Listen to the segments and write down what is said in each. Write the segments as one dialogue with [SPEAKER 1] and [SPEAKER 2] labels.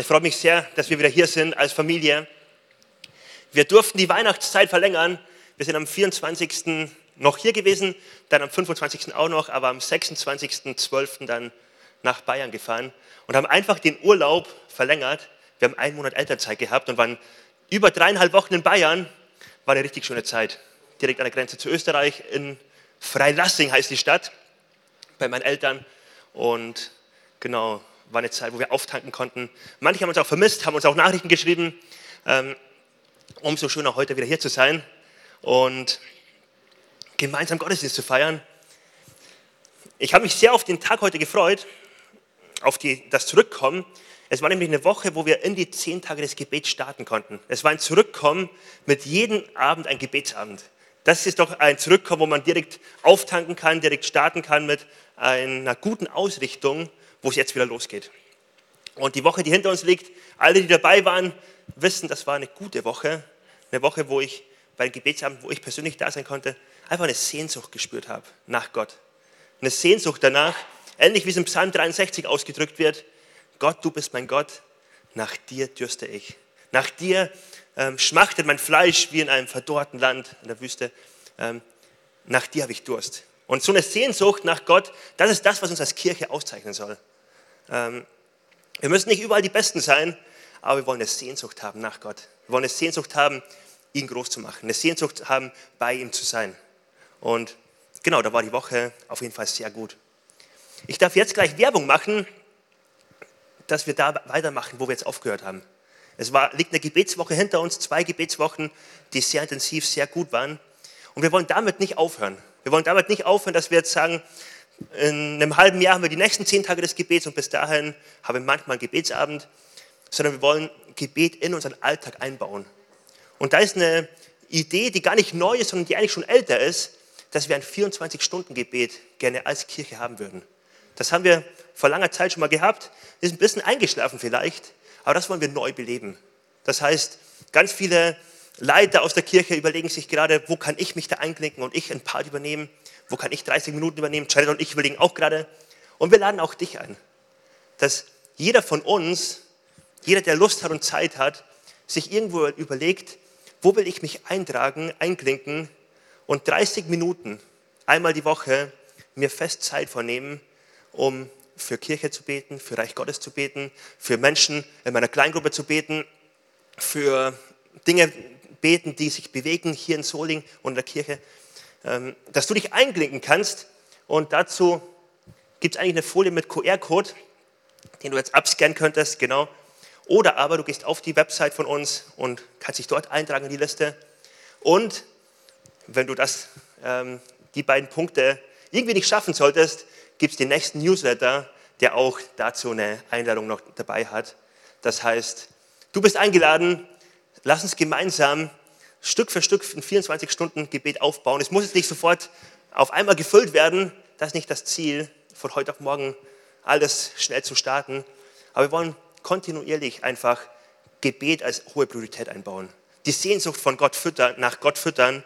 [SPEAKER 1] Es freut mich sehr, dass wir wieder hier sind als Familie. Wir durften die Weihnachtszeit verlängern. Wir sind am 24. noch hier gewesen, dann am 25. auch noch, aber am 26.12. dann nach Bayern gefahren und haben einfach den Urlaub verlängert. Wir haben einen Monat Elternzeit gehabt und waren über dreieinhalb Wochen in Bayern. War eine richtig schöne Zeit. Direkt an der Grenze zu Österreich in Freilassing heißt die Stadt, bei meinen Eltern. Und genau, war eine Zeit, wo wir auftanken konnten. Manche haben uns auch vermisst, haben uns auch Nachrichten geschrieben. Ähm, umso schöner heute wieder hier zu sein und gemeinsam Gottesdienst zu feiern. Ich habe mich sehr auf den Tag heute gefreut, auf die, das Zurückkommen. Es war nämlich eine Woche, wo wir in die zehn Tage des Gebets starten konnten. Es war ein Zurückkommen mit jedem Abend ein Gebetsabend. Das ist doch ein Zurückkommen, wo man direkt auftanken kann, direkt starten kann mit einer guten Ausrichtung, wo es jetzt wieder losgeht. Und die Woche, die hinter uns liegt, alle, die dabei waren, wissen, das war eine gute Woche. Eine Woche, wo ich bei Gebetsabend, wo ich persönlich da sein konnte, einfach eine Sehnsucht gespürt habe nach Gott. Eine Sehnsucht danach, ähnlich wie es im Psalm 63 ausgedrückt wird, Gott, du bist mein Gott, nach dir dürste ich. Nach dir ähm, schmachtet mein Fleisch wie in einem verdorrten Land in der Wüste. Ähm, nach dir habe ich Durst. Und so eine Sehnsucht nach Gott, das ist das, was uns als Kirche auszeichnen soll. Ähm, wir müssen nicht überall die Besten sein, aber wir wollen eine Sehnsucht haben nach Gott. Wir wollen eine Sehnsucht haben, ihn groß zu machen, eine Sehnsucht haben, bei ihm zu sein. Und genau, da war die Woche auf jeden Fall sehr gut. Ich darf jetzt gleich Werbung machen, dass wir da weitermachen, wo wir jetzt aufgehört haben. Es war, liegt eine Gebetswoche hinter uns, zwei Gebetswochen, die sehr intensiv, sehr gut waren. Und wir wollen damit nicht aufhören. Wir wollen damit nicht aufhören, dass wir jetzt sagen, in einem halben Jahr haben wir die nächsten zehn Tage des Gebets und bis dahin haben wir manchmal einen Gebetsabend, sondern wir wollen Gebet in unseren Alltag einbauen. Und da ist eine Idee, die gar nicht neu ist, sondern die eigentlich schon älter ist, dass wir ein 24-Stunden-Gebet gerne als Kirche haben würden. Das haben wir vor langer Zeit schon mal gehabt, ist ein bisschen eingeschlafen vielleicht, aber das wollen wir neu beleben. Das heißt, ganz viele Leiter aus der Kirche überlegen sich gerade, wo kann ich mich da einklinken und ich ein Part übernehmen, wo kann ich 30 Minuten übernehmen, Jared und ich überlegen auch gerade. Und wir laden auch dich ein, dass jeder von uns, jeder, der Lust hat und Zeit hat, sich irgendwo überlegt, wo will ich mich eintragen, einklinken und 30 Minuten einmal die Woche mir fest Zeit vornehmen, um für Kirche zu beten, für Reich Gottes zu beten, für Menschen in meiner Kleingruppe zu beten, für Dinge beten, die sich bewegen hier in Soling und in der Kirche, dass du dich einklinken kannst. Und dazu gibt es eigentlich eine Folie mit QR-Code, den du jetzt abscannen könntest, genau. Oder aber du gehst auf die Website von uns und kannst dich dort eintragen in die Liste. Und wenn du das, ähm, die beiden Punkte irgendwie nicht schaffen solltest, gibt es den nächsten Newsletter, der auch dazu eine Einladung noch dabei hat. Das heißt, du bist eingeladen, lass uns gemeinsam Stück für Stück ein 24 Stunden Gebet aufbauen. Es muss jetzt nicht sofort auf einmal gefüllt werden. Das ist nicht das Ziel, von heute auf morgen alles schnell zu starten. Aber wir wollen kontinuierlich einfach Gebet als hohe Priorität einbauen. Die Sehnsucht von Gott füttern, nach Gott füttern,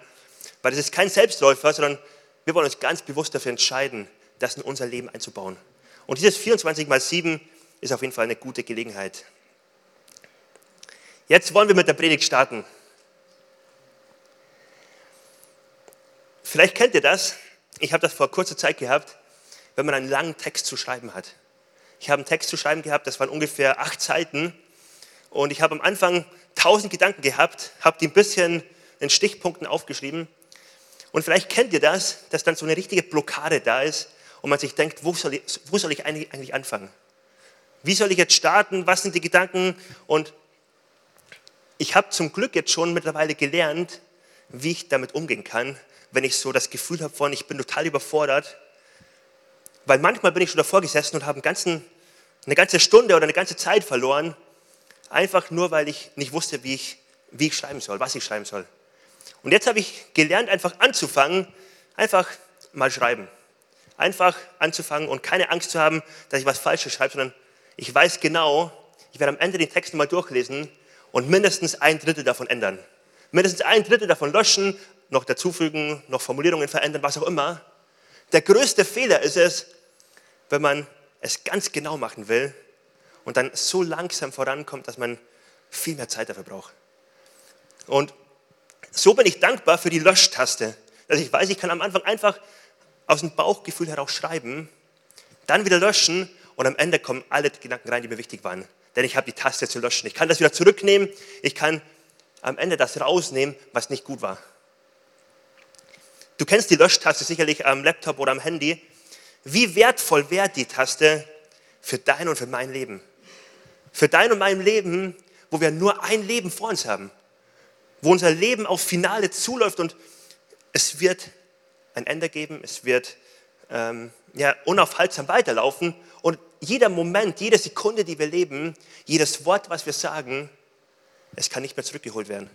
[SPEAKER 1] weil das ist kein Selbstläufer, sondern wir wollen uns ganz bewusst dafür entscheiden, das in unser Leben einzubauen. Und dieses 24 mal 7 ist auf jeden Fall eine gute Gelegenheit. Jetzt wollen wir mit der Predigt starten. Vielleicht kennt ihr das. Ich habe das vor kurzer Zeit gehabt, wenn man einen langen Text zu schreiben hat. Ich habe einen Text zu schreiben gehabt, das waren ungefähr acht Seiten. Und ich habe am Anfang tausend Gedanken gehabt, habe die ein bisschen in Stichpunkten aufgeschrieben. Und vielleicht kennt ihr das, dass dann so eine richtige Blockade da ist und man sich denkt, wo soll ich, wo soll ich eigentlich anfangen? Wie soll ich jetzt starten? Was sind die Gedanken? Und ich habe zum Glück jetzt schon mittlerweile gelernt, wie ich damit umgehen kann, wenn ich so das Gefühl habe von, ich bin total überfordert. Weil manchmal bin ich schon davor gesessen und habe eine ganze Stunde oder eine ganze Zeit verloren, einfach nur, weil ich nicht wusste, wie ich, wie ich schreiben soll, was ich schreiben soll. Und jetzt habe ich gelernt, einfach anzufangen, einfach mal schreiben einfach anzufangen und keine Angst zu haben, dass ich was Falsches schreibe, sondern ich weiß genau, ich werde am Ende den Text nochmal durchlesen und mindestens ein Drittel davon ändern. Mindestens ein Drittel davon löschen, noch dazufügen, noch Formulierungen verändern, was auch immer. Der größte Fehler ist es, wenn man es ganz genau machen will und dann so langsam vorankommt, dass man viel mehr Zeit dafür braucht. Und so bin ich dankbar für die Löschtaste, dass ich weiß, ich kann am Anfang einfach aus dem Bauchgefühl heraus schreiben, dann wieder löschen und am Ende kommen alle Gedanken rein, die mir wichtig waren. Denn ich habe die Taste zu löschen. Ich kann das wieder zurücknehmen. Ich kann am Ende das rausnehmen, was nicht gut war. Du kennst die Löschtaste sicherlich am Laptop oder am Handy. Wie wertvoll wäre die Taste für dein und für mein Leben? Für dein und mein Leben, wo wir nur ein Leben vor uns haben, wo unser Leben auf Finale zuläuft und es wird ein Ende geben, es wird ähm, ja, unaufhaltsam weiterlaufen und jeder Moment, jede Sekunde, die wir leben, jedes Wort, was wir sagen, es kann nicht mehr zurückgeholt werden.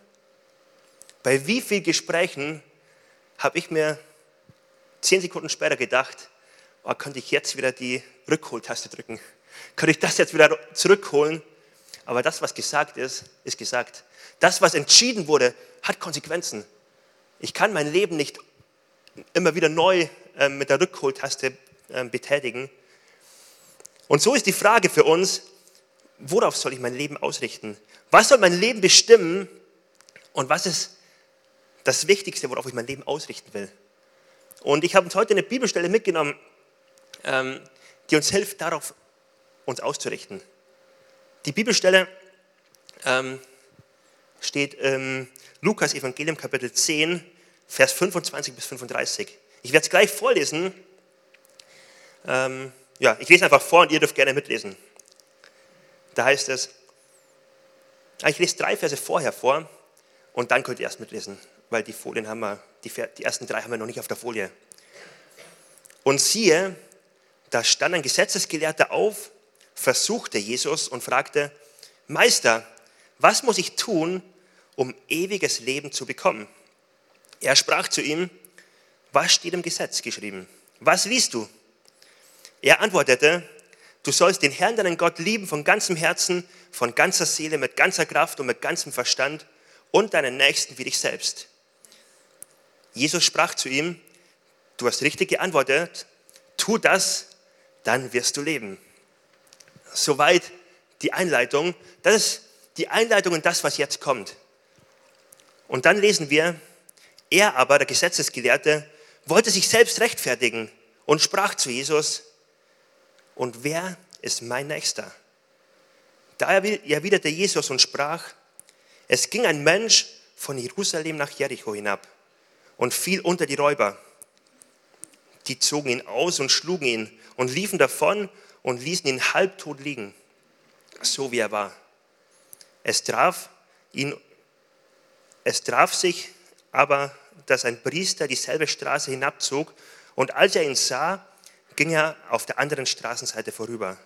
[SPEAKER 1] Bei wie vielen Gesprächen habe ich mir zehn Sekunden später gedacht, oh, könnte ich jetzt wieder die Rückholtaste drücken? Könnte ich das jetzt wieder zurückholen? Aber das, was gesagt ist, ist gesagt. Das, was entschieden wurde, hat Konsequenzen. Ich kann mein Leben nicht immer wieder neu äh, mit der Rückholtaste äh, betätigen. Und so ist die Frage für uns, worauf soll ich mein Leben ausrichten? Was soll mein Leben bestimmen? Und was ist das Wichtigste, worauf ich mein Leben ausrichten will? Und ich habe uns heute eine Bibelstelle mitgenommen, ähm, die uns hilft, darauf uns auszurichten. Die Bibelstelle ähm, steht im Lukas Evangelium Kapitel 10, Vers 25 bis 35. Ich werde es gleich vorlesen. Ähm, ja, ich lese einfach vor und ihr dürft gerne mitlesen. Da heißt es, ah, ich lese drei Verse vorher vor und dann könnt ihr erst mitlesen, weil die Folien haben wir, die, ersten drei haben wir noch nicht auf der Folie. Und siehe, da stand ein Gesetzesgelehrter auf, versuchte Jesus und fragte, Meister, was muss ich tun, um ewiges Leben zu bekommen? Er sprach zu ihm, was steht im Gesetz geschrieben? Was liest du? Er antwortete, du sollst den Herrn, deinen Gott, lieben von ganzem Herzen, von ganzer Seele, mit ganzer Kraft und mit ganzem Verstand und deinen Nächsten wie dich selbst. Jesus sprach zu ihm, du hast richtig geantwortet, tu das, dann wirst du leben. Soweit die Einleitung. Das ist die Einleitung in das, was jetzt kommt. Und dann lesen wir, er aber, der Gesetzesgelehrte, wollte sich selbst rechtfertigen und sprach zu Jesus, und wer ist mein Nächster? Da erwiderte Jesus und sprach, es ging ein Mensch von Jerusalem nach Jericho hinab und fiel unter die Räuber. Die zogen ihn aus und schlugen ihn und liefen davon und ließen ihn halbtot liegen, so wie er war. Es traf ihn, es traf sich aber, dass ein Priester dieselbe Straße hinabzog und als er ihn sah, ging er auf der anderen Straßenseite vorüber.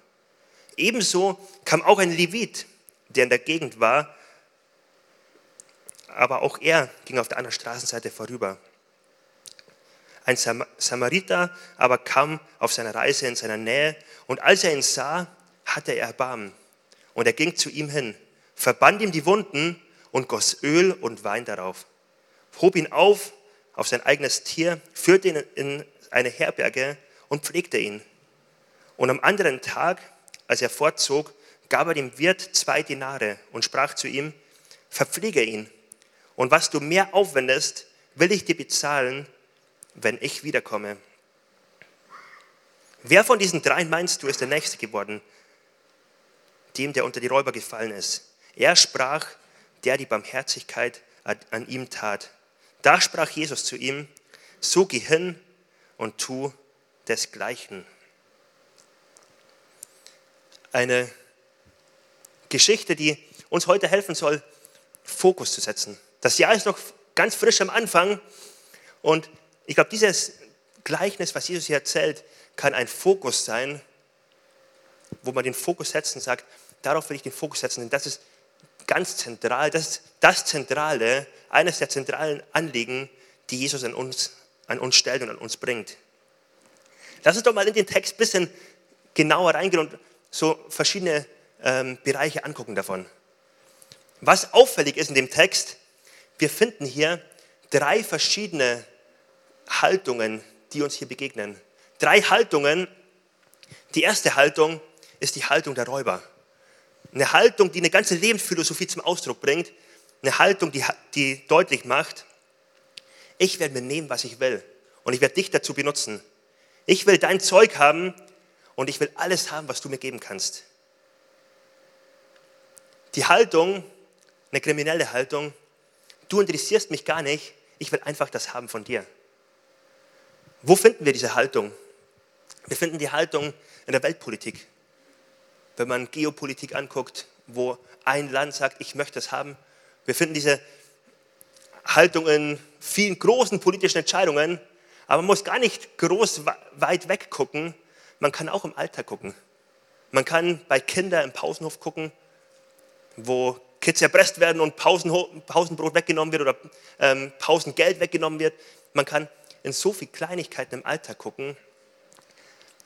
[SPEAKER 1] Ebenso kam auch ein Levit, der in der Gegend war, aber auch er ging auf der anderen Straßenseite vorüber. Ein Samariter aber kam auf seiner Reise in seiner Nähe und als er ihn sah, hatte er Erbarmen. Und er ging zu ihm hin, verband ihm die Wunden und goss Öl und Wein darauf, hob ihn auf auf sein eigenes Tier, führte ihn in eine Herberge und pflegte ihn. Und am anderen Tag, als er fortzog, gab er dem Wirt zwei Dinare und sprach zu ihm, verpflege ihn. Und was du mehr aufwendest, will ich dir bezahlen, wenn ich wiederkomme. Wer von diesen dreien meinst du, ist der Nächste geworden, dem, der unter die Räuber gefallen ist? Er sprach, der die Barmherzigkeit an ihm tat. Da sprach Jesus zu ihm, so geh hin und tu desgleichen. Eine Geschichte, die uns heute helfen soll, Fokus zu setzen. Das Jahr ist noch ganz frisch am Anfang und ich glaube, dieses Gleichnis, was Jesus hier erzählt, kann ein Fokus sein, wo man den Fokus setzt und sagt, darauf will ich den Fokus setzen, denn das ist ganz zentral, das ist das Zentrale, eines der zentralen Anliegen, die Jesus an uns, an uns stellt und an uns bringt. Lass uns doch mal in den Text ein bisschen genauer reingehen und so verschiedene ähm, Bereiche angucken davon. Was auffällig ist in dem Text, wir finden hier drei verschiedene Haltungen, die uns hier begegnen. Drei Haltungen. Die erste Haltung ist die Haltung der Räuber. Eine Haltung, die eine ganze Lebensphilosophie zum Ausdruck bringt. Eine Haltung, die, die deutlich macht, ich werde mir nehmen, was ich will. Und ich werde dich dazu benutzen. Ich will dein Zeug haben und ich will alles haben, was du mir geben kannst. Die Haltung, eine kriminelle Haltung, du interessierst mich gar nicht, ich will einfach das haben von dir. Wo finden wir diese Haltung? Wir finden die Haltung in der Weltpolitik. Wenn man Geopolitik anguckt, wo ein Land sagt, ich möchte es haben. Wir finden diese Haltung in vielen großen politischen Entscheidungen, aber man muss gar nicht groß weit weg gucken. Man kann auch im Alltag gucken. Man kann bei Kindern im Pausenhof gucken, wo Kids erpresst werden und Pausenbrot weggenommen wird oder ähm, Pausengeld weggenommen wird. Man kann in so viele Kleinigkeiten im Alltag gucken.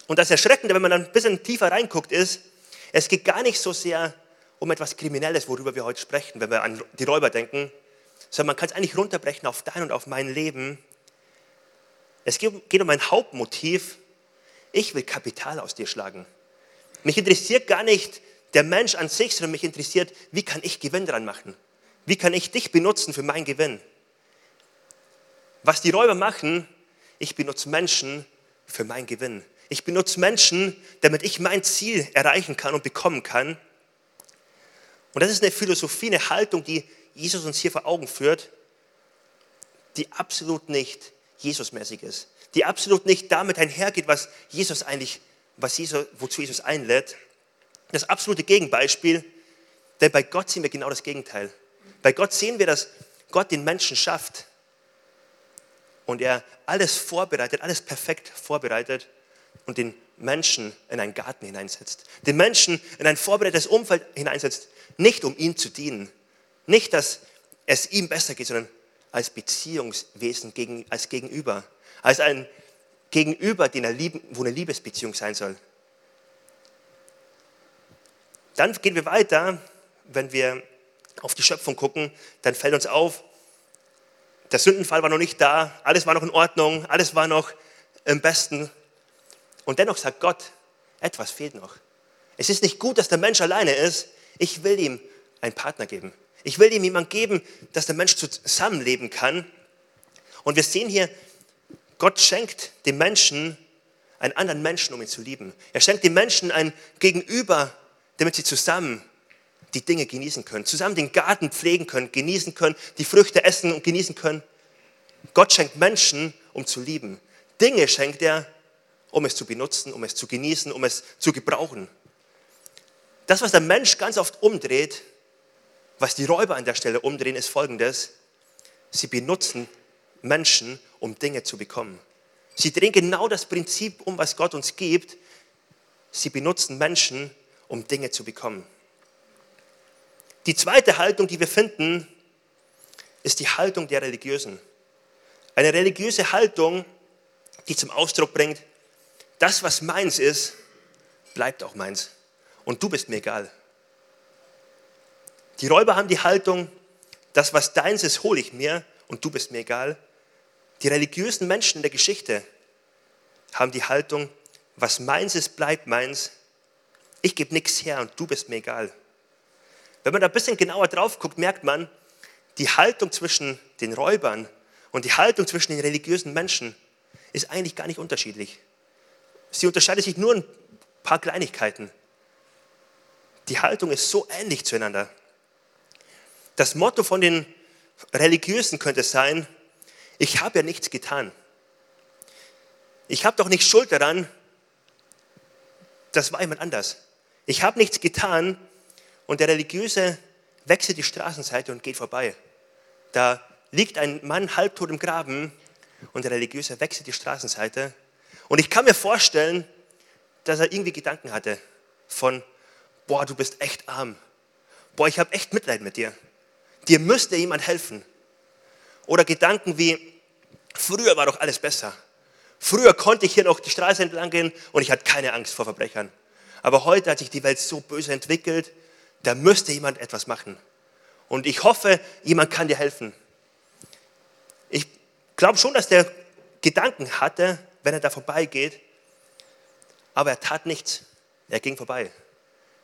[SPEAKER 1] Und das Erschreckende, wenn man dann ein bisschen tiefer reinguckt, ist, es geht gar nicht so sehr um etwas Kriminelles, worüber wir heute sprechen, wenn wir an die Räuber denken, sondern man kann es eigentlich runterbrechen auf dein und auf mein Leben. Es geht um ein Hauptmotiv. Ich will Kapital aus dir schlagen. Mich interessiert gar nicht der Mensch an sich, sondern mich interessiert, wie kann ich Gewinn dran machen? Wie kann ich dich benutzen für meinen Gewinn? Was die Räuber machen, ich benutze Menschen für meinen Gewinn. Ich benutze Menschen, damit ich mein Ziel erreichen kann und bekommen kann. Und das ist eine Philosophie, eine Haltung, die Jesus uns hier vor Augen führt, die absolut nicht Jesusmäßig ist, die absolut nicht damit einhergeht, was Jesus eigentlich, was Jesus, wozu Jesus einlädt. Das absolute Gegenbeispiel, denn bei Gott sehen wir genau das Gegenteil. Bei Gott sehen wir, dass Gott den Menschen schafft und er alles vorbereitet, alles perfekt vorbereitet und den Menschen in einen Garten hineinsetzt. Den Menschen in ein vorbereitetes Umfeld hineinsetzt, nicht um ihm zu dienen. Nicht, dass es ihm besser geht, sondern als Beziehungswesen, als Gegenüber. Als ein Gegenüber, den er lieben, wo eine Liebesbeziehung sein soll. Dann gehen wir weiter, wenn wir auf die Schöpfung gucken, dann fällt uns auf, der Sündenfall war noch nicht da, alles war noch in Ordnung, alles war noch im Besten. Und dennoch sagt Gott, etwas fehlt noch. Es ist nicht gut, dass der Mensch alleine ist. Ich will ihm einen Partner geben. Ich will ihm jemanden geben, dass der Mensch zusammenleben kann. Und wir sehen hier, Gott schenkt dem Menschen einen anderen Menschen, um ihn zu lieben. Er schenkt dem Menschen ein Gegenüber, damit sie zusammen die Dinge genießen können, zusammen den Garten pflegen können, genießen können, die Früchte essen und genießen können. Gott schenkt Menschen, um zu lieben. Dinge schenkt er, um es zu benutzen, um es zu genießen, um es zu gebrauchen. Das, was der Mensch ganz oft umdreht, was die Räuber an der Stelle umdrehen, ist folgendes. Sie benutzen Menschen, um Dinge zu bekommen. Sie drehen genau das Prinzip um, was Gott uns gibt. Sie benutzen Menschen, um Dinge zu bekommen. Die zweite Haltung, die wir finden, ist die Haltung der Religiösen. Eine religiöse Haltung, die zum Ausdruck bringt, das, was meins ist, bleibt auch meins. Und du bist mir egal. Die Räuber haben die Haltung, das, was deins ist, hole ich mir und du bist mir egal. Die religiösen Menschen in der Geschichte haben die Haltung, was meins ist, bleibt meins. Ich gebe nichts her und du bist mir egal. Wenn man da ein bisschen genauer drauf guckt, merkt man, die Haltung zwischen den Räubern und die Haltung zwischen den religiösen Menschen ist eigentlich gar nicht unterschiedlich. Sie unterscheidet sich nur ein paar Kleinigkeiten. Die Haltung ist so ähnlich zueinander. Das Motto von den Religiösen könnte sein, ich habe ja nichts getan. Ich habe doch nicht Schuld daran, das war jemand anders. Ich habe nichts getan, und der Religiöse wechselt die Straßenseite und geht vorbei. Da liegt ein Mann halbtot im Graben und der Religiöse wechselt die Straßenseite. Und ich kann mir vorstellen, dass er irgendwie Gedanken hatte von, boah, du bist echt arm. Boah, ich habe echt Mitleid mit dir. Dir müsste jemand helfen. Oder Gedanken wie, früher war doch alles besser. Früher konnte ich hier noch die Straße entlang gehen und ich hatte keine Angst vor Verbrechern. Aber heute hat sich die Welt so böse entwickelt, da müsste jemand etwas machen. Und ich hoffe, jemand kann dir helfen. Ich glaube schon, dass der Gedanken hatte, wenn er da vorbeigeht, aber er tat nichts. Er ging vorbei.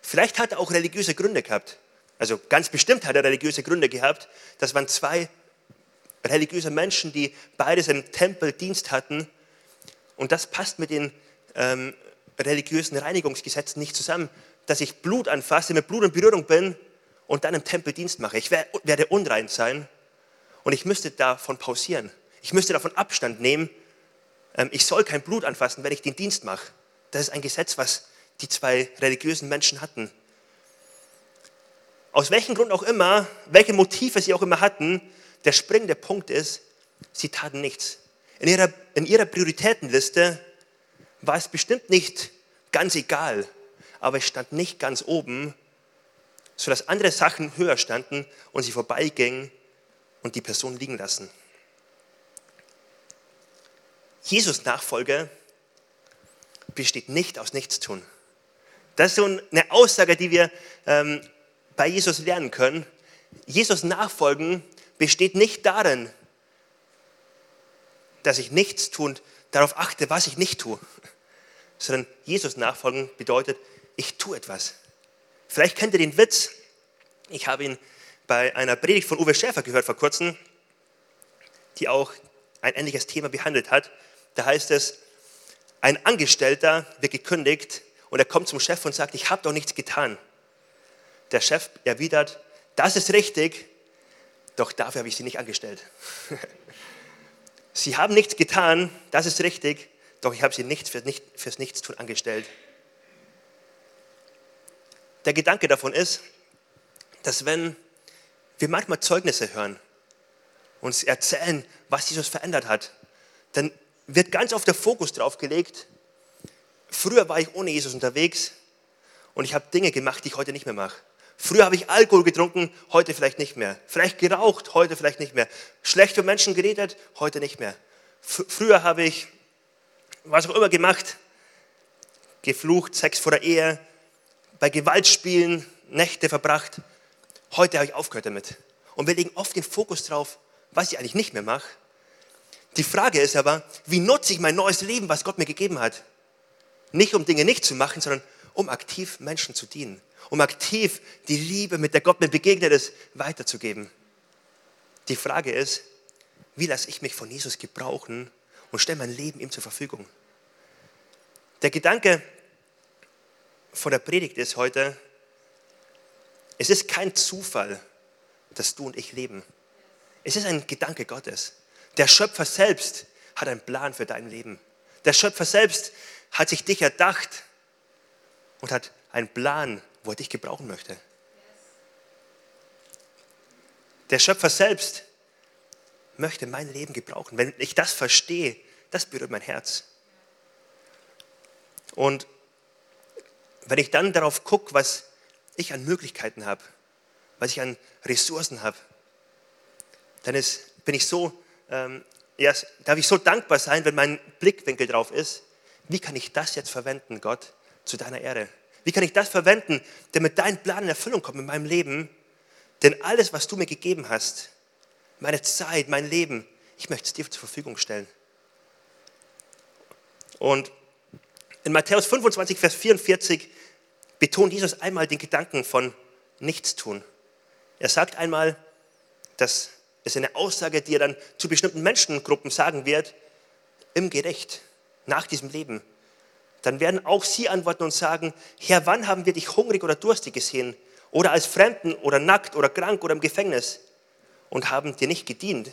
[SPEAKER 1] Vielleicht hat er auch religiöse Gründe gehabt. Also ganz bestimmt hat er religiöse Gründe gehabt. Das waren zwei religiöse Menschen, die beides im Tempel Dienst hatten. Und das passt mit den ähm, religiösen Reinigungsgesetzen nicht zusammen, dass ich Blut anfasse, mit Blut in Berührung bin und dann im Tempel Dienst mache. Ich werde unrein sein und ich müsste davon pausieren. Ich müsste davon Abstand nehmen. Ähm, ich soll kein Blut anfassen, wenn ich den Dienst mache. Das ist ein Gesetz, was die zwei religiösen Menschen hatten. Aus welchem Grund auch immer, welche Motive sie auch immer hatten, der springende Punkt ist, sie taten nichts. In ihrer, in ihrer Prioritätenliste war es bestimmt nicht ganz egal, aber es stand nicht ganz oben, sodass andere Sachen höher standen und sie vorbeigingen und die Person liegen lassen. Jesus Nachfolge besteht nicht aus Nichtstun. Das ist so eine Aussage, die wir ähm, bei Jesus lernen können. Jesus Nachfolgen besteht nicht darin, dass ich nichts tue darauf achte, was ich nicht tue, sondern Jesus nachfolgen bedeutet, ich tue etwas. Vielleicht kennt ihr den Witz, ich habe ihn bei einer Predigt von Uwe Schäfer gehört vor kurzem, die auch ein ähnliches Thema behandelt hat. Da heißt es, ein Angestellter wird gekündigt und er kommt zum Chef und sagt, ich habe doch nichts getan. Der Chef erwidert, das ist richtig, doch dafür habe ich Sie nicht angestellt. Sie haben nichts getan, das ist richtig, doch ich habe Sie nicht, für nicht fürs Nichtstun angestellt. Der Gedanke davon ist, dass wenn wir manchmal Zeugnisse hören, uns erzählen, was Jesus verändert hat, dann wird ganz oft der Fokus darauf gelegt, früher war ich ohne Jesus unterwegs und ich habe Dinge gemacht, die ich heute nicht mehr mache. Früher habe ich Alkohol getrunken, heute vielleicht nicht mehr. Vielleicht geraucht, heute vielleicht nicht mehr. Schlecht für Menschen geredet, heute nicht mehr. Früher habe ich was auch immer gemacht, geflucht, Sex vor der Ehe, bei Gewaltspielen Nächte verbracht. Heute habe ich aufgehört damit. Und wir legen oft den Fokus drauf, was ich eigentlich nicht mehr mache. Die Frage ist aber, wie nutze ich mein neues Leben, was Gott mir gegeben hat? Nicht um Dinge nicht zu machen, sondern um aktiv Menschen zu dienen um aktiv die Liebe, mit der Gott mir begegnet ist, weiterzugeben. Die Frage ist, wie lasse ich mich von Jesus gebrauchen und stelle mein Leben ihm zur Verfügung? Der Gedanke von der Predigt ist heute, es ist kein Zufall, dass du und ich leben. Es ist ein Gedanke Gottes. Der Schöpfer selbst hat einen Plan für dein Leben. Der Schöpfer selbst hat sich dich erdacht und hat einen Plan wo er dich gebrauchen möchte. Der Schöpfer selbst möchte mein Leben gebrauchen. Wenn ich das verstehe, das berührt mein Herz. Und wenn ich dann darauf gucke, was ich an Möglichkeiten habe, was ich an Ressourcen habe, dann ist, bin ich so, ähm, ja, darf ich so dankbar sein, wenn mein Blickwinkel drauf ist, wie kann ich das jetzt verwenden, Gott, zu deiner Ehre? Wie kann ich das verwenden, damit dein Plan in Erfüllung kommt in meinem Leben? Denn alles, was du mir gegeben hast, meine Zeit, mein Leben, ich möchte es dir zur Verfügung stellen. Und in Matthäus 25, Vers 44 betont Jesus einmal den Gedanken von Nichtstun. Er sagt einmal, das ist eine Aussage, die er dann zu bestimmten Menschengruppen sagen wird, im Gericht, nach diesem Leben dann werden auch sie antworten und sagen, Herr, wann haben wir dich hungrig oder durstig gesehen? Oder als Fremden oder nackt oder krank oder im Gefängnis und haben dir nicht gedient?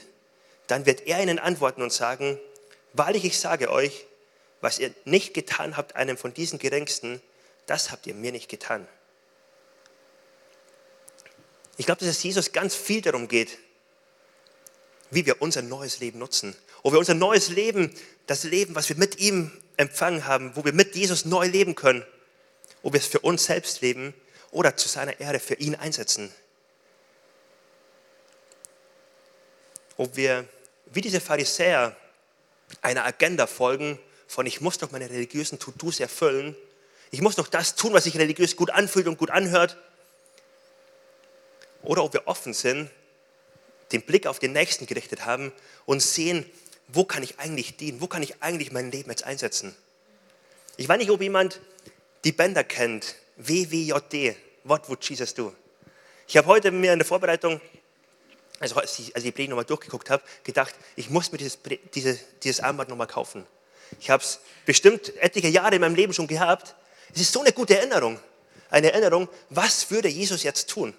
[SPEAKER 1] Dann wird er ihnen antworten und sagen, wahrlich ich sage euch, was ihr nicht getan habt einem von diesen Geringsten, das habt ihr mir nicht getan. Ich glaube, dass es Jesus ganz viel darum geht, wie wir unser neues Leben nutzen. Ob wir unser neues Leben, das Leben, was wir mit ihm empfangen haben, wo wir mit Jesus neu leben können, ob wir es für uns selbst leben oder zu seiner Ehre für ihn einsetzen. Ob wir wie diese Pharisäer einer Agenda folgen von ich muss doch meine religiösen To-Dos erfüllen, ich muss doch das tun, was sich religiös gut anfühlt und gut anhört, oder ob wir offen sind, den Blick auf den Nächsten gerichtet haben und sehen, wo kann ich eigentlich dienen? Wo kann ich eigentlich mein Leben jetzt einsetzen? Ich weiß nicht, ob jemand die Bänder kennt, WWJD, What would Jesus do? Ich habe heute mir in der Vorbereitung, also als ich, als ich die Predigt nochmal durchgeguckt habe, gedacht, ich muss mir dieses, diese, dieses Armband nochmal kaufen. Ich habe es bestimmt etliche Jahre in meinem Leben schon gehabt. Es ist so eine gute Erinnerung. Eine Erinnerung, was würde Jesus jetzt tun?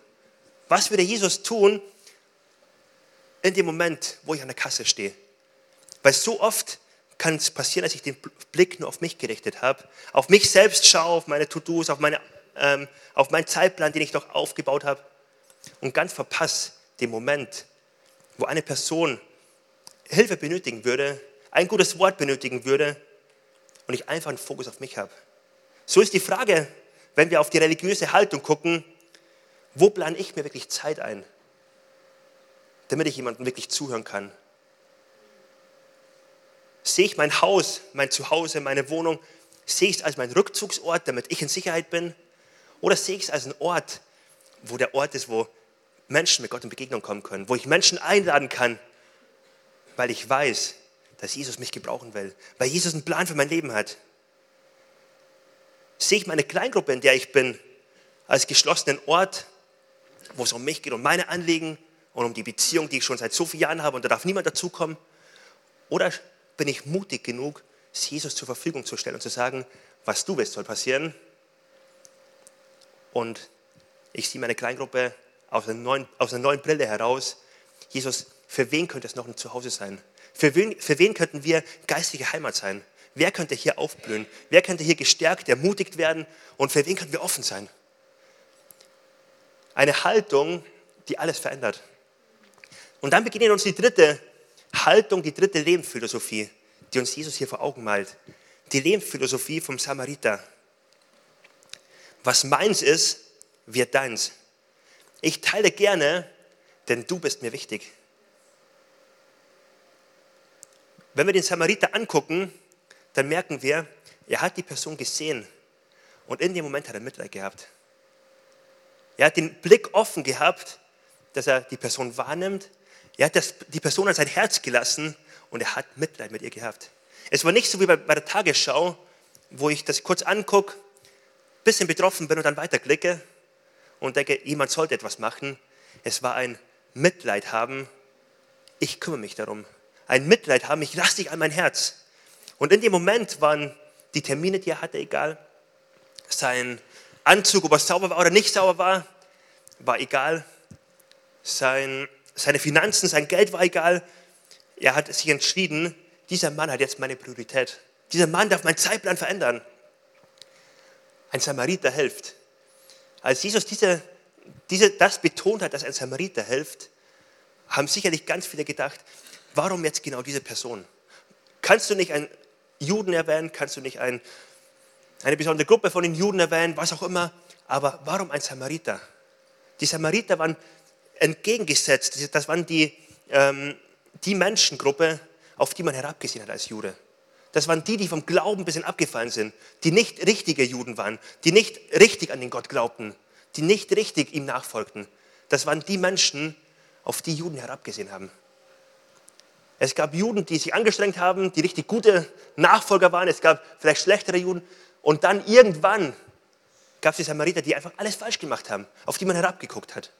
[SPEAKER 1] Was würde Jesus tun in dem Moment, wo ich an der Kasse stehe? Weil so oft kann es passieren, dass ich den Blick nur auf mich gerichtet habe, auf mich selbst schaue, auf meine To-Dos, auf, ähm, auf meinen Zeitplan, den ich noch aufgebaut habe und ganz verpasse den Moment, wo eine Person Hilfe benötigen würde, ein gutes Wort benötigen würde und ich einfach einen Fokus auf mich habe. So ist die Frage, wenn wir auf die religiöse Haltung gucken, wo plane ich mir wirklich Zeit ein, damit ich jemandem wirklich zuhören kann? Sehe ich mein Haus, mein Zuhause, meine Wohnung, sehe ich es als mein Rückzugsort, damit ich in Sicherheit bin? Oder sehe ich es als einen Ort, wo der Ort ist, wo Menschen mit Gott in Begegnung kommen können, wo ich Menschen einladen kann, weil ich weiß, dass Jesus mich gebrauchen will, weil Jesus einen Plan für mein Leben hat. Sehe ich meine Kleingruppe, in der ich bin, als geschlossenen Ort, wo es um mich geht, um meine Anliegen und um die Beziehung, die ich schon seit so vielen Jahren habe und da darf niemand dazukommen? Oder bin ich mutig genug, es Jesus zur Verfügung zu stellen und zu sagen, was du willst, soll passieren? Und ich sehe meine Kleingruppe aus einer neuen, aus einer neuen Brille heraus. Jesus, für wen könnte es noch ein Zuhause sein? Für wen, für wen könnten wir geistige Heimat sein? Wer könnte hier aufblühen? Wer könnte hier gestärkt, ermutigt werden? Und für wen könnten wir offen sein? Eine Haltung, die alles verändert. Und dann beginnt uns die dritte Haltung, die dritte Lebensphilosophie, die uns Jesus hier vor Augen malt. Die Lebensphilosophie vom Samariter. Was meins ist, wird deins. Ich teile gerne, denn du bist mir wichtig. Wenn wir den Samariter angucken, dann merken wir, er hat die Person gesehen und in dem Moment hat er Mitleid gehabt. Er hat den Blick offen gehabt, dass er die Person wahrnimmt. Er hat das, die Person an sein Herz gelassen und er hat Mitleid mit ihr gehabt. Es war nicht so wie bei, bei der Tagesschau, wo ich das kurz angucke, bisschen betroffen bin und dann weiterklicke und denke, jemand sollte etwas machen. Es war ein Mitleid haben, ich kümmere mich darum. Ein Mitleid haben, ich lasse dich an mein Herz. Und in dem Moment waren die Termine, die er hatte, egal. Sein Anzug, ob er sauber war oder nicht sauber war, war egal. Sein, seine Finanzen, sein Geld war egal. Er hat sich entschieden, dieser Mann hat jetzt meine Priorität. Dieser Mann darf meinen Zeitplan verändern. Ein Samariter hilft. Als Jesus diese, diese, das betont hat, dass ein Samariter hilft, haben sicherlich ganz viele gedacht, warum jetzt genau diese Person? Kannst du nicht einen Juden erwähnen? Kannst du nicht ein, eine besondere Gruppe von den Juden erwähnen? Was auch immer. Aber warum ein Samariter? Die Samariter waren entgegengesetzt. Das waren die, ähm, die Menschengruppe, auf die man herabgesehen hat als Jude. Das waren die, die vom Glauben ein bisschen abgefallen sind, die nicht richtige Juden waren, die nicht richtig an den Gott glaubten, die nicht richtig ihm nachfolgten. Das waren die Menschen, auf die Juden herabgesehen haben. Es gab Juden, die sich angestrengt haben, die richtig gute Nachfolger waren. Es gab vielleicht schlechtere Juden. Und dann irgendwann gab es die Samariter, die einfach alles falsch gemacht haben, auf die man herabgeguckt hat.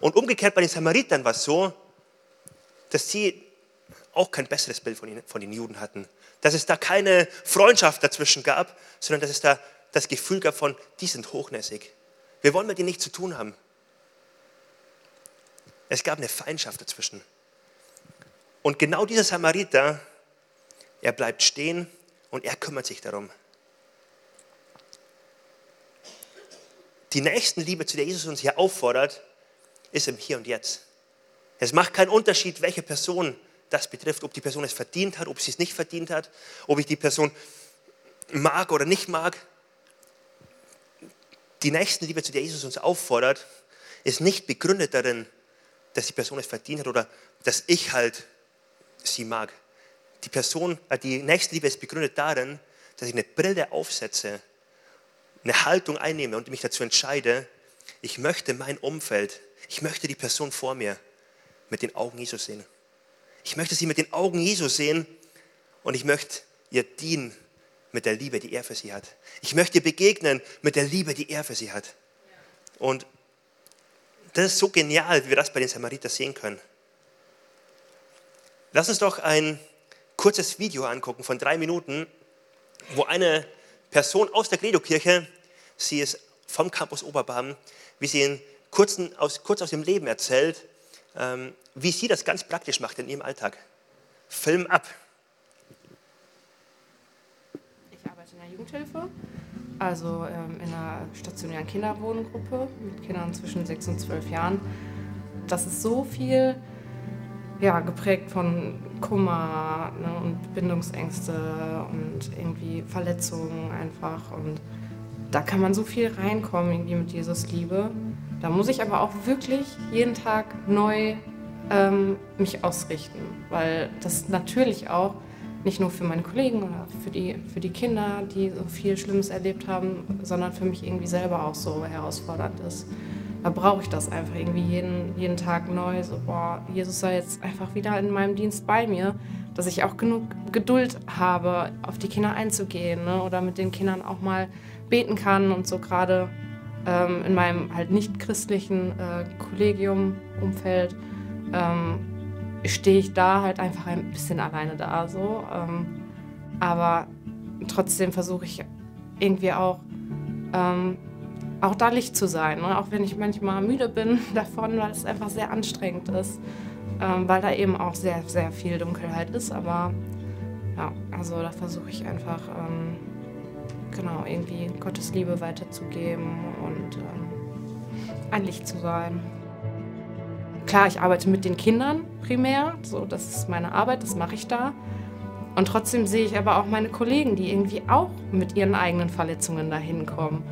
[SPEAKER 1] Und umgekehrt bei den Samaritern war es so, dass sie auch kein besseres Bild von den, von den Juden hatten. Dass es da keine Freundschaft dazwischen gab, sondern dass es da das Gefühl gab von, die sind hochnäsig. Wir wollen mit ihnen nichts zu tun haben. Es gab eine Feindschaft dazwischen. Und genau dieser Samariter, er bleibt stehen und er kümmert sich darum. Die Nächstenliebe, zu der Jesus uns hier auffordert, ist im Hier und Jetzt. Es macht keinen Unterschied, welche Person das betrifft, ob die Person es verdient hat, ob sie es nicht verdient hat, ob ich die Person mag oder nicht mag. Die Nächstenliebe, zu der Jesus uns auffordert, ist nicht begründet darin, dass die Person es verdient hat oder dass ich halt sie mag. Die Person, äh, die Nächstenliebe ist begründet darin, dass ich eine Brille aufsetze, eine Haltung einnehme und mich dazu entscheide, ich möchte mein Umfeld, ich möchte die Person vor mir mit den Augen Jesus sehen. Ich möchte sie mit den Augen Jesus sehen und ich möchte ihr dienen mit der Liebe, die er für sie hat. Ich möchte dir begegnen mit der Liebe, die er für sie hat. Und das ist so genial, wie wir das bei den Samaritern sehen können. Lass uns doch ein kurzes Video angucken von drei Minuten, wo eine Person aus der Credo-Kirche, sie ist vom Campus Oberbaum, wie sie in kurzen, aus, kurz aus dem Leben erzählt, wie sie das ganz praktisch macht in ihrem Alltag. Film ab.
[SPEAKER 2] Ich arbeite in der Jugendhilfe, also ähm, in einer stationären Kinderwohngruppe mit Kindern zwischen 6 und 12 Jahren. Das ist so viel ja, geprägt von Kummer ne, und Bindungsängste und irgendwie Verletzungen einfach. Und da kann man so viel reinkommen irgendwie mit Jesus Liebe. Da muss ich aber auch wirklich jeden Tag neu ähm, mich ausrichten, weil das natürlich auch nicht nur für meine Kollegen oder für die, für die Kinder, die so viel Schlimmes erlebt haben, sondern für mich irgendwie selber auch so herausfordernd ist da brauche ich das einfach irgendwie jeden, jeden Tag neu. So, boah, Jesus sei jetzt einfach wieder in meinem Dienst bei mir, dass ich auch genug Geduld habe, auf die Kinder einzugehen ne? oder mit den Kindern auch mal beten kann und so gerade ähm, in meinem halt nicht christlichen äh, Kollegium-Umfeld ähm, stehe ich da halt einfach ein bisschen alleine da so. Ähm, aber trotzdem versuche ich irgendwie auch ähm, auch da Licht zu sein. Ne? Auch wenn ich manchmal müde bin davon, weil es einfach sehr anstrengend ist, ähm, weil da eben auch sehr, sehr viel Dunkelheit ist. Aber ja, also da versuche ich einfach ähm, genau irgendwie Gottes Liebe weiterzugeben und ähm, ein Licht zu sein. Klar, ich arbeite mit den Kindern primär, so das ist meine Arbeit, das mache ich da. Und trotzdem sehe ich aber auch meine Kollegen, die irgendwie auch mit ihren eigenen Verletzungen dahin kommen.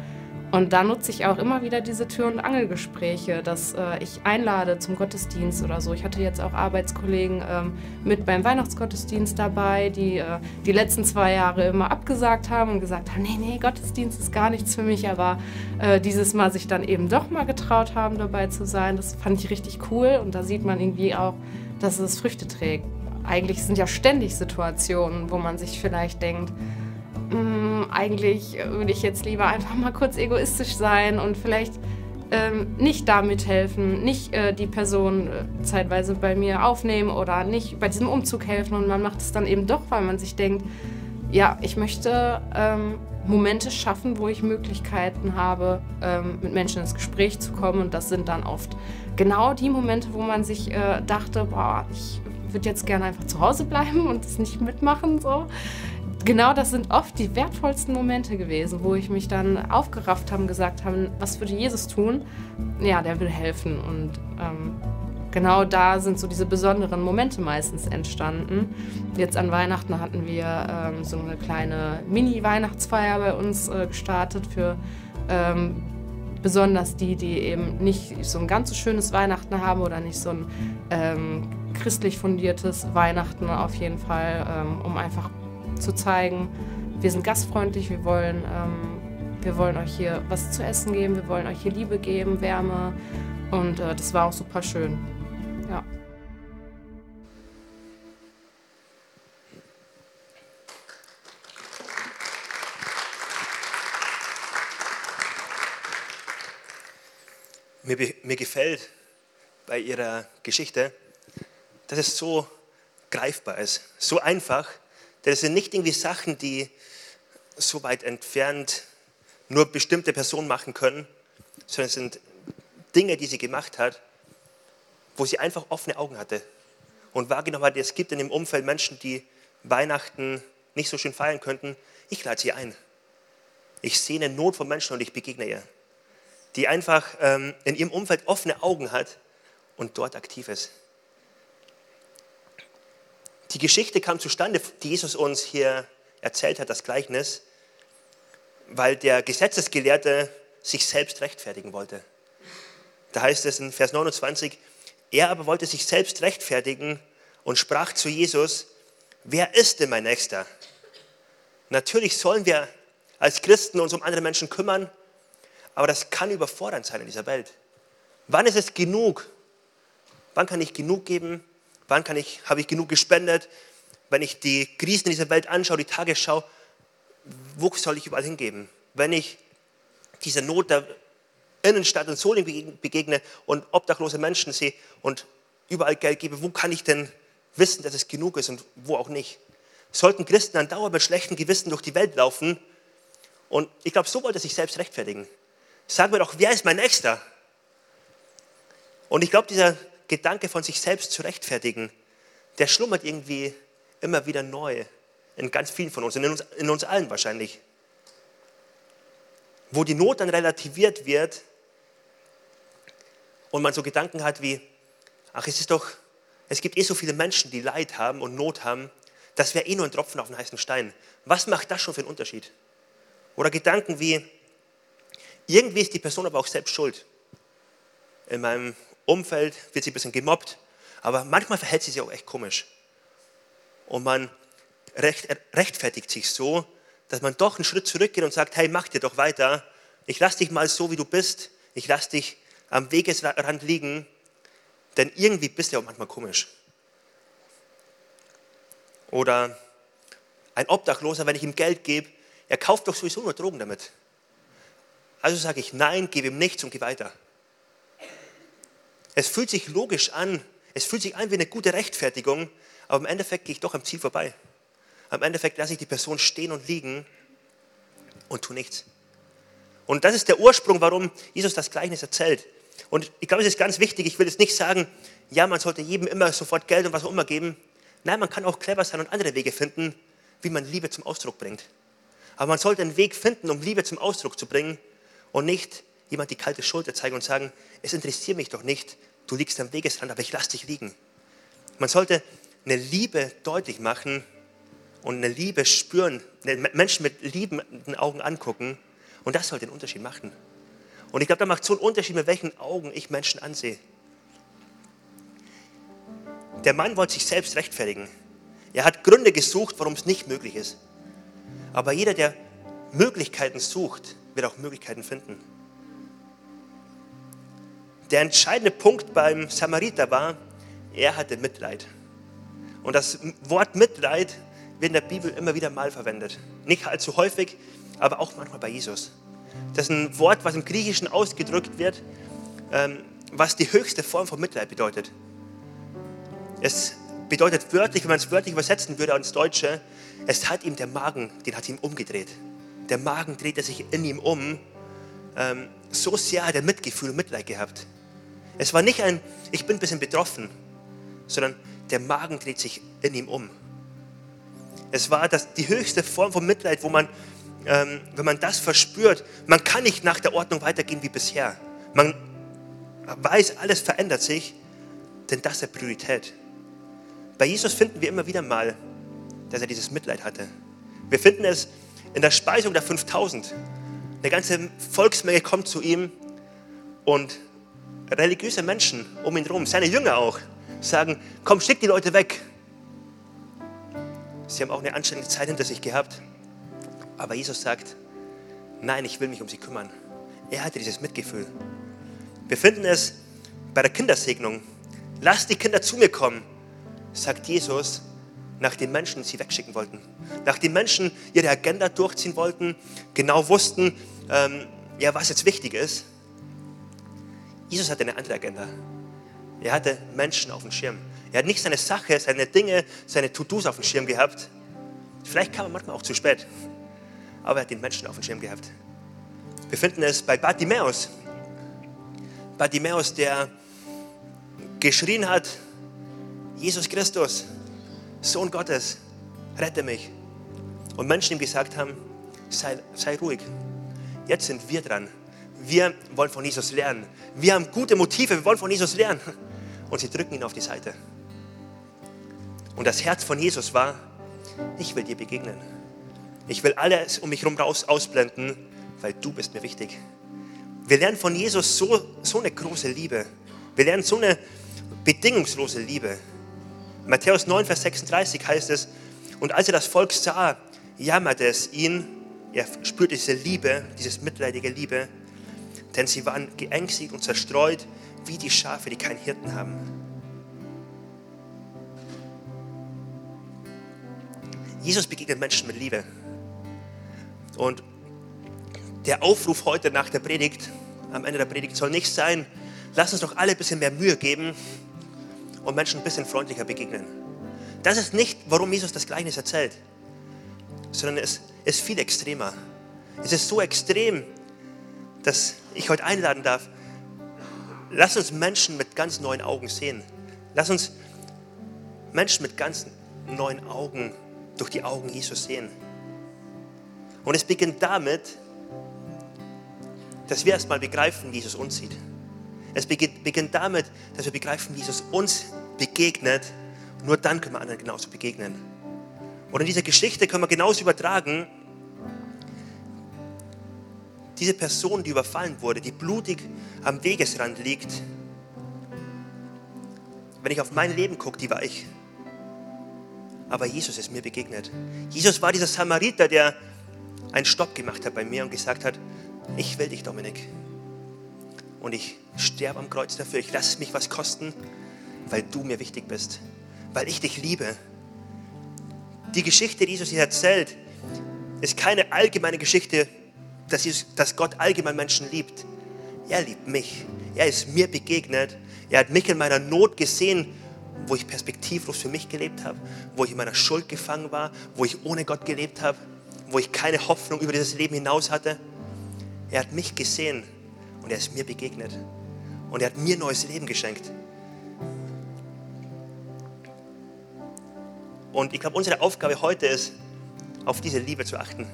[SPEAKER 2] Und da nutze ich auch immer wieder diese Tür- und Angelgespräche, dass äh, ich einlade zum Gottesdienst oder so. Ich hatte jetzt auch Arbeitskollegen ähm, mit beim Weihnachtsgottesdienst dabei, die äh, die letzten zwei Jahre immer abgesagt haben und gesagt haben, nee, nee, Gottesdienst ist gar nichts für mich, aber äh, dieses Mal sich dann eben doch mal getraut haben, dabei zu sein. Das fand ich richtig cool und da sieht man irgendwie auch, dass es Früchte trägt. Eigentlich sind ja ständig Situationen, wo man sich vielleicht denkt, hm, eigentlich würde ich jetzt lieber einfach mal kurz egoistisch sein und vielleicht ähm, nicht da mithelfen, nicht äh, die Person äh, zeitweise bei mir aufnehmen oder nicht bei diesem Umzug helfen. Und man macht es dann eben doch, weil man sich denkt, ja, ich möchte ähm, Momente schaffen, wo ich Möglichkeiten habe, ähm, mit Menschen ins Gespräch zu kommen. Und das sind dann oft genau die Momente, wo man sich äh, dachte, boah, ich würde jetzt gerne einfach zu Hause bleiben und es nicht mitmachen. So genau das sind oft die wertvollsten Momente gewesen, wo ich mich dann aufgerafft habe und gesagt habe, was würde Jesus tun? Ja, der will helfen. Und ähm, genau da sind so diese besonderen Momente meistens entstanden. Jetzt an Weihnachten hatten wir ähm, so eine kleine Mini-Weihnachtsfeier bei uns äh, gestartet für ähm, besonders die, die eben nicht so ein ganz so schönes Weihnachten haben oder nicht so ein ähm, christlich fundiertes Weihnachten auf jeden Fall, ähm, um einfach zu zeigen, wir sind gastfreundlich, wir wollen, ähm, wir wollen euch hier was zu essen geben, wir wollen euch hier Liebe geben, Wärme. Und äh, das war auch super schön. Ja.
[SPEAKER 1] Mir, mir gefällt bei ihrer Geschichte, dass es so greifbar ist, so einfach es sind nicht irgendwie Sachen, die so weit entfernt nur bestimmte Personen machen können, sondern es sind Dinge, die sie gemacht hat, wo sie einfach offene Augen hatte und wahrgenommen hat, es gibt in dem Umfeld Menschen, die Weihnachten nicht so schön feiern könnten. Ich lade sie ein. Ich sehe eine Not von Menschen und ich begegne ihr. Die einfach ähm, in ihrem Umfeld offene Augen hat und dort aktiv ist. Die Geschichte kam zustande, die Jesus uns hier erzählt hat, das Gleichnis, weil der Gesetzesgelehrte sich selbst rechtfertigen wollte. Da heißt es in Vers 29, er aber wollte sich selbst rechtfertigen und sprach zu Jesus, wer ist denn mein Nächster? Natürlich sollen wir als Christen uns um andere Menschen kümmern, aber das kann überfordernd sein in dieser Welt. Wann ist es genug? Wann kann ich genug geben? Wann kann ich, habe ich genug gespendet? Wenn ich die Krisen in dieser Welt anschaue, die Tagesschau, wo soll ich überall hingeben? Wenn ich dieser Not der Innenstadt und Soling begegne und obdachlose Menschen sehe und überall Geld gebe, wo kann ich denn wissen, dass es genug ist und wo auch nicht? Sollten Christen dann dauernd mit schlechtem Gewissen durch die Welt laufen? Und ich glaube, so wollte er sich selbst rechtfertigen. Sagen wir doch, wer ist mein Nächster? Und ich glaube, dieser Gedanke von sich selbst zu rechtfertigen, der schlummert irgendwie immer wieder neu in ganz vielen von uns, in uns, in uns allen wahrscheinlich. Wo die Not dann relativiert wird und man so Gedanken hat wie, ach, es ist doch, es gibt eh so viele Menschen, die Leid haben und Not haben, das wäre eh nur ein Tropfen auf den heißen Stein. Was macht das schon für einen Unterschied? Oder Gedanken wie, irgendwie ist die Person aber auch selbst schuld. In meinem Umfeld wird sie ein bisschen gemobbt, aber manchmal verhält sie sich auch echt komisch. Und man recht, rechtfertigt sich so, dass man doch einen Schritt zurückgeht und sagt, hey, mach dir doch weiter. Ich lass dich mal so, wie du bist. Ich lass dich am Wegesrand liegen, denn irgendwie bist du auch manchmal komisch. Oder ein Obdachloser, wenn ich ihm Geld gebe, er kauft doch sowieso nur Drogen damit. Also sage ich nein, gebe ihm nichts und geh weiter. Es fühlt sich logisch an, es fühlt sich an wie eine gute Rechtfertigung, aber im Endeffekt gehe ich doch am Ziel vorbei. Am Endeffekt lasse ich die Person stehen und liegen und tue nichts. Und das ist der Ursprung, warum Jesus das Gleichnis erzählt. Und ich glaube, es ist ganz wichtig, ich will jetzt nicht sagen, ja, man sollte jedem immer sofort Geld und was auch immer geben. Nein, man kann auch clever sein und andere Wege finden, wie man Liebe zum Ausdruck bringt. Aber man sollte einen Weg finden, um Liebe zum Ausdruck zu bringen und nicht jemand die kalte Schulter zeigen und sagen, es interessiert mich doch nicht, du liegst am Wegesrand, aber ich lasse dich liegen. Man sollte eine Liebe deutlich machen und eine Liebe spüren, Menschen mit liebenden Augen angucken und das soll den Unterschied machen. Und ich glaube, da macht so einen Unterschied, mit welchen Augen ich Menschen ansehe. Der Mann wollte sich selbst rechtfertigen. Er hat Gründe gesucht, warum es nicht möglich ist. Aber jeder, der Möglichkeiten sucht, wird auch Möglichkeiten finden. Der entscheidende Punkt beim Samariter war, er hatte Mitleid. Und das Wort Mitleid wird in der Bibel immer wieder mal verwendet. Nicht allzu häufig, aber auch manchmal bei Jesus. Das ist ein Wort, was im Griechischen ausgedrückt wird, ähm, was die höchste Form von Mitleid bedeutet. Es bedeutet wörtlich, wenn man es wörtlich übersetzen würde ins Deutsche, es hat ihm der Magen, den hat ihm umgedreht. Der Magen drehte sich in ihm um. Ähm, so sehr hat er Mitgefühl und Mitleid gehabt. Es war nicht ein, ich bin ein bisschen betroffen, sondern der Magen dreht sich in ihm um. Es war das, die höchste Form von Mitleid, wo man, ähm, wenn man das verspürt, man kann nicht nach der Ordnung weitergehen wie bisher. Man weiß, alles verändert sich, denn das ist Priorität. Bei Jesus finden wir immer wieder mal, dass er dieses Mitleid hatte. Wir finden es in der Speisung der 5000. Eine ganze Volksmenge kommt zu ihm und religiöse Menschen um ihn herum, seine Jünger auch, sagen, komm, schick die Leute weg. Sie haben auch eine anständige Zeit hinter sich gehabt. Aber Jesus sagt, nein, ich will mich um sie kümmern. Er hatte dieses Mitgefühl. Wir finden es bei der Kindersegnung. Lass die Kinder zu mir kommen, sagt Jesus, nach den Menschen sie wegschicken wollten. Nach den Menschen ihre Agenda durchziehen wollten, genau wussten, ähm, ja, was jetzt wichtig ist. Jesus hatte eine andere Agenda. Er hatte Menschen auf dem Schirm. Er hat nicht seine Sache, seine Dinge, seine To-Dos auf dem Schirm gehabt. Vielleicht kam er manchmal auch zu spät, aber er hat den Menschen auf dem Schirm gehabt. Wir finden es bei Bartimäus. Bartimäus, der geschrien hat, Jesus Christus, Sohn Gottes, rette mich. Und Menschen ihm gesagt haben, sei, sei ruhig, jetzt sind wir dran. Wir wollen von Jesus lernen. Wir haben gute Motive, wir wollen von Jesus lernen. Und sie drücken ihn auf die Seite. Und das Herz von Jesus war, ich will dir begegnen. Ich will alles um mich herum raus ausblenden, weil du bist mir wichtig. Wir lernen von Jesus so, so eine große Liebe. Wir lernen so eine bedingungslose Liebe. Matthäus 9, Vers 36 heißt es, und als er das Volk sah, jammerte es ihn, er spürte diese Liebe, dieses mitleidige Liebe, denn sie waren geängstigt und zerstreut wie die Schafe, die keinen Hirten haben. Jesus begegnet Menschen mit Liebe. Und der Aufruf heute nach der Predigt, am Ende der Predigt, soll nicht sein, lass uns doch alle ein bisschen mehr Mühe geben und Menschen ein bisschen freundlicher begegnen. Das ist nicht, warum Jesus das Gleichnis erzählt, sondern es ist viel extremer. Es ist so extrem, dass ich heute einladen darf, lass uns Menschen mit ganz neuen Augen sehen. Lass uns Menschen mit ganz neuen Augen durch die Augen Jesus sehen. Und es beginnt damit, dass wir erstmal begreifen, wie Jesus uns sieht. Es beginnt damit, dass wir begreifen, wie Jesus uns begegnet. Nur dann können wir anderen genauso begegnen. Und in dieser Geschichte können wir genauso übertragen, diese Person, die überfallen wurde, die blutig am Wegesrand liegt, wenn ich auf mein Leben gucke, die war ich. Aber Jesus ist mir begegnet. Jesus war dieser Samariter, der einen Stopp gemacht hat bei mir und gesagt hat, ich will dich, Dominik. Und ich sterbe am Kreuz dafür. Ich lasse mich was kosten, weil du mir wichtig bist, weil ich dich liebe. Die Geschichte, die Jesus hier erzählt, ist keine allgemeine Geschichte, dass, Jesus, dass Gott allgemein Menschen liebt. Er liebt mich. Er ist mir begegnet. Er hat mich in meiner Not gesehen, wo ich perspektivlos für mich gelebt habe, wo ich in meiner Schuld gefangen war, wo ich ohne Gott gelebt habe, wo ich keine Hoffnung über dieses Leben hinaus hatte. Er hat mich gesehen und er ist mir begegnet. Und er hat mir neues Leben geschenkt. Und ich glaube, unsere Aufgabe heute ist, auf diese Liebe zu achten,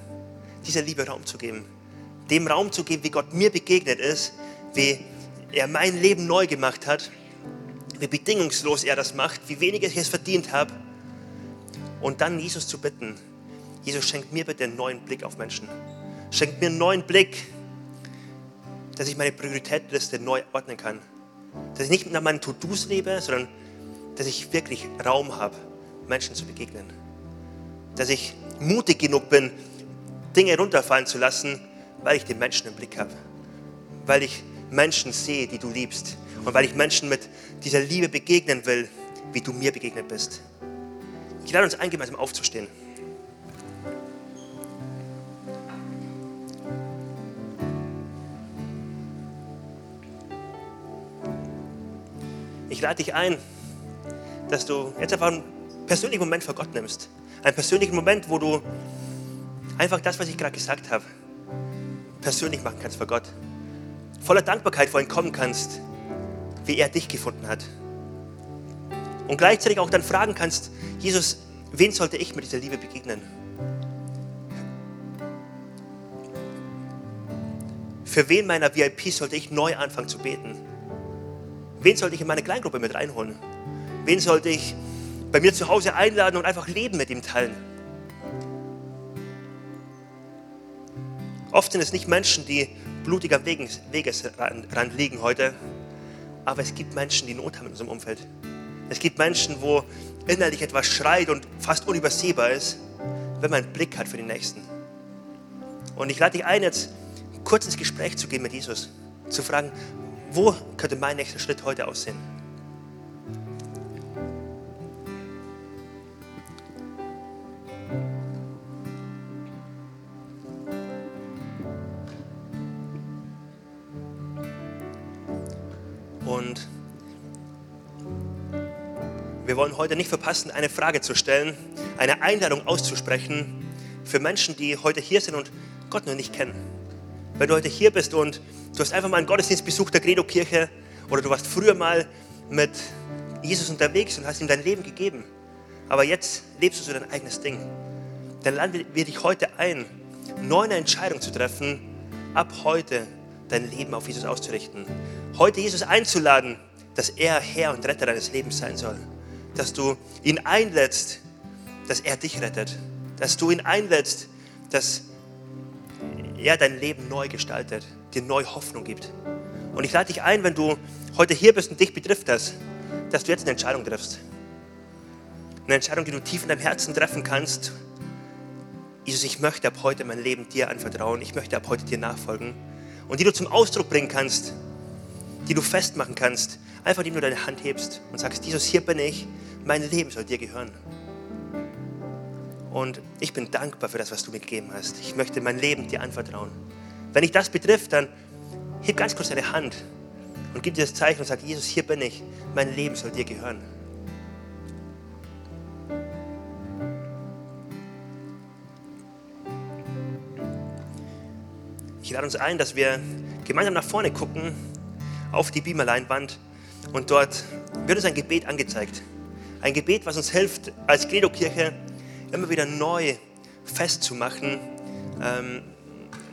[SPEAKER 1] dieser Liebe Raum zu geben, dem Raum zu geben, wie Gott mir begegnet ist, wie er mein Leben neu gemacht hat, wie bedingungslos er das macht, wie wenig ich es verdient habe. Und dann Jesus zu bitten, Jesus schenkt mir bitte einen neuen Blick auf Menschen. Schenkt mir einen neuen Blick, dass ich meine Prioritätliste neu ordnen kann. Dass ich nicht nach meinen To-Dos lebe, sondern dass ich wirklich Raum habe, Menschen zu begegnen. Dass ich mutig genug bin, Dinge runterfallen zu lassen, weil ich den Menschen im Blick habe. Weil ich Menschen sehe, die du liebst. Und weil ich Menschen mit dieser Liebe begegnen will, wie du mir begegnet bist. Ich lade uns ein, gemeinsam aufzustehen. Ich lade dich ein, dass du jetzt einfach einen persönlichen Moment vor Gott nimmst. Einen persönlichen Moment, wo du einfach das, was ich gerade gesagt habe, persönlich machen kannst vor Gott. Voller Dankbarkeit vor ihm kommen kannst, wie er dich gefunden hat. Und gleichzeitig auch dann fragen kannst, Jesus, wen sollte ich mit dieser Liebe begegnen? Für wen meiner VIP sollte ich neu anfangen zu beten? Wen sollte ich in meine Kleingruppe mit reinholen? Wen sollte ich bei mir zu Hause einladen und einfach Leben mit ihm teilen? Oft sind es nicht Menschen, die blutig am Wegesrand liegen heute, aber es gibt Menschen, die Not haben in unserem Umfeld. Es gibt Menschen, wo innerlich etwas schreit und fast unübersehbar ist, wenn man einen Blick hat für den Nächsten. Und ich lade dich ein, jetzt kurz ins Gespräch zu gehen mit Jesus, zu fragen, wo könnte mein nächster Schritt heute aussehen? Heute nicht verpassen, eine Frage zu stellen, eine Einladung auszusprechen für Menschen, die heute hier sind und Gott noch nicht kennen. Wenn du heute hier bist und du hast einfach mal einen Gottesdienstbesuch der Credo-Kirche oder du warst früher mal mit Jesus unterwegs und hast ihm dein Leben gegeben, aber jetzt lebst du so dein eigenes Ding, dann laden wir dich heute ein, neu eine Entscheidung zu treffen, ab heute dein Leben auf Jesus auszurichten. Heute Jesus einzuladen, dass er Herr und Retter deines Lebens sein soll. Dass du ihn einlädst, dass er dich rettet. Dass du ihn einlädst, dass er dein Leben neu gestaltet, dir neue Hoffnung gibt. Und ich lade dich ein, wenn du heute hier bist und dich betrifft das, dass du jetzt eine Entscheidung triffst. Eine Entscheidung, die du tief in deinem Herzen treffen kannst. Jesus, ich möchte ab heute mein Leben dir anvertrauen. Ich möchte ab heute dir nachfolgen. Und die du zum Ausdruck bringen kannst, die du festmachen kannst, einfach indem du deine Hand hebst und sagst, Jesus, hier bin ich, mein Leben soll dir gehören. Und ich bin dankbar für das, was du mir gegeben hast. Ich möchte mein Leben dir anvertrauen. Wenn dich das betrifft, dann heb ganz kurz deine Hand und gib dir das Zeichen und sag, Jesus, hier bin ich. Mein Leben soll dir gehören. Ich lade uns ein, dass wir gemeinsam nach vorne gucken auf die Beamerleinwand und dort wird uns ein Gebet angezeigt. Ein Gebet, was uns hilft, als Credo-Kirche immer wieder neu festzumachen, ähm,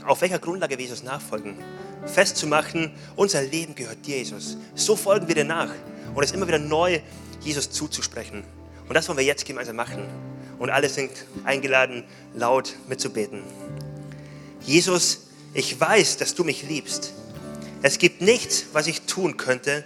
[SPEAKER 1] auf welcher Grundlage wir Jesus nachfolgen. Festzumachen, unser Leben gehört dir, Jesus. So folgen wir dir nach und es immer wieder neu Jesus zuzusprechen. Und das wollen wir jetzt gemeinsam machen. Und alle sind eingeladen, laut mitzubeten. Jesus, ich weiß, dass du mich liebst. Es gibt nichts, was ich tun könnte,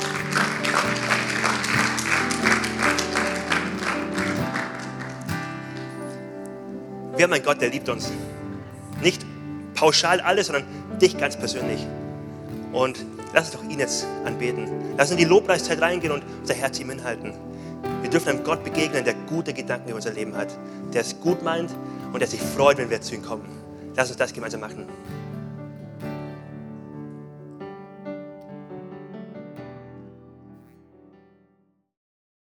[SPEAKER 1] Wir haben einen Gott, der liebt uns. Nicht pauschal alles, sondern dich ganz persönlich. Und lass uns doch ihn jetzt anbeten. Lass uns in die Lobpreiszeit reingehen und unser Herz ihm hinhalten. Wir dürfen einem Gott begegnen, der gute Gedanken über unser Leben hat, der es gut meint und der sich freut, wenn wir zu ihm kommen. Lass uns das gemeinsam machen.